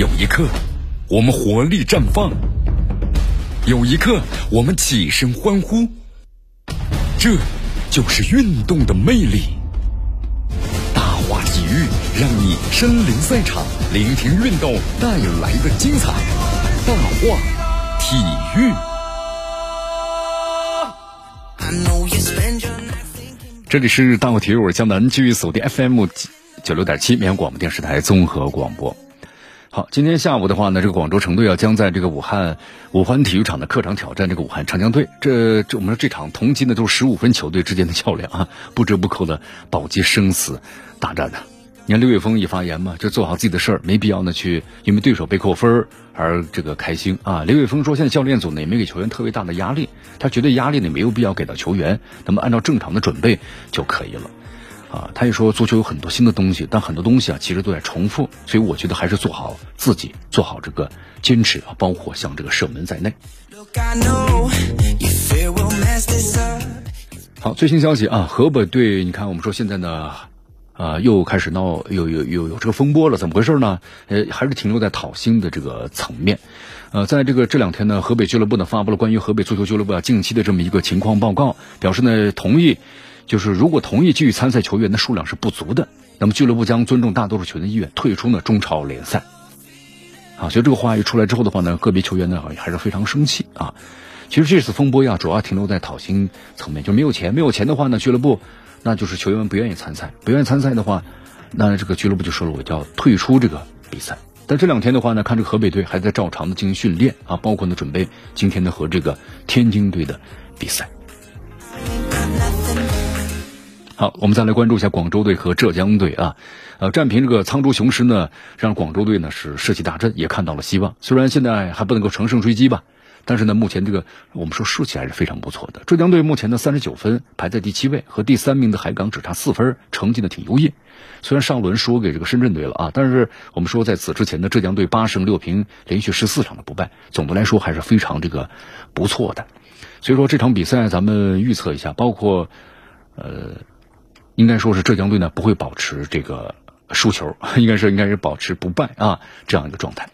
有一刻，我们活力绽放；有一刻，我们起身欢呼。这，就是运动的魅力。大话体育，让你身临赛场，聆听运动带来的精彩。大话体育。这里是大话体育，我是江南，继续锁定 FM 九六点七绵阳广播电视台综合广播。好，今天下午的话呢，这个广州城队啊将在这个武汉五环体育场的客场挑战这个武汉长江队。这这我们说这场同级呢都是十五分球队之间的较量啊，不折不扣的保级生死大战呢。你看刘伟峰一发言嘛，就做好自己的事儿，没必要呢去因为对手被扣分而这个开心啊。刘伟峰说，现在教练组呢也没给球员特别大的压力，他觉得压力呢没有必要给到球员，那么按照正常的准备就可以了。啊，他也说足球有很多新的东西，但很多东西啊其实都在重复，所以我觉得还是做好自己，做好这个坚持啊，包括像这个射门在内。好，最新消息啊，河北队，你看我们说现在呢，啊又开始闹，有有有有这个风波了，怎么回事呢？呃，还是停留在讨薪的这个层面。呃，在这个这两天呢，河北俱乐部呢发布了关于河北足球俱乐部啊近期的这么一个情况报告，表示呢同意。就是如果同意继续参赛球员的数量是不足的，那么俱乐部将尊重大多数球员的意愿，退出呢中超联赛。啊，所以这个话一出来之后的话呢，个别球员呢还是非常生气啊。其实这次风波呀，主要停留在讨薪层面，就没有钱，没有钱的话呢，俱乐部那就是球员不愿意参赛，不愿意参赛的话，那这个俱乐部就说了，我叫退出这个比赛。但这两天的话呢，看这个河北队还在照常的进行训练啊，包括呢准备今天的和这个天津队的比赛。好，我们再来关注一下广州队和浙江队啊，呃，战平这个沧州雄狮呢，让广州队呢是士气大振，也看到了希望。虽然现在还不能够乘胜追击吧，但是呢，目前这个我们说士气还是非常不错的。浙江队目前的三十九分，排在第七位，和第三名的海港只差四分，成绩呢挺优异。虽然上轮输给这个深圳队了啊，但是我们说在此之前的浙江队八胜六平，连续十四场的不败，总的来说还是非常这个不错的。所以说这场比赛咱们预测一下，包括呃。应该说是浙江队呢不会保持这个输球，应该说应该是保持不败啊这样一个状态。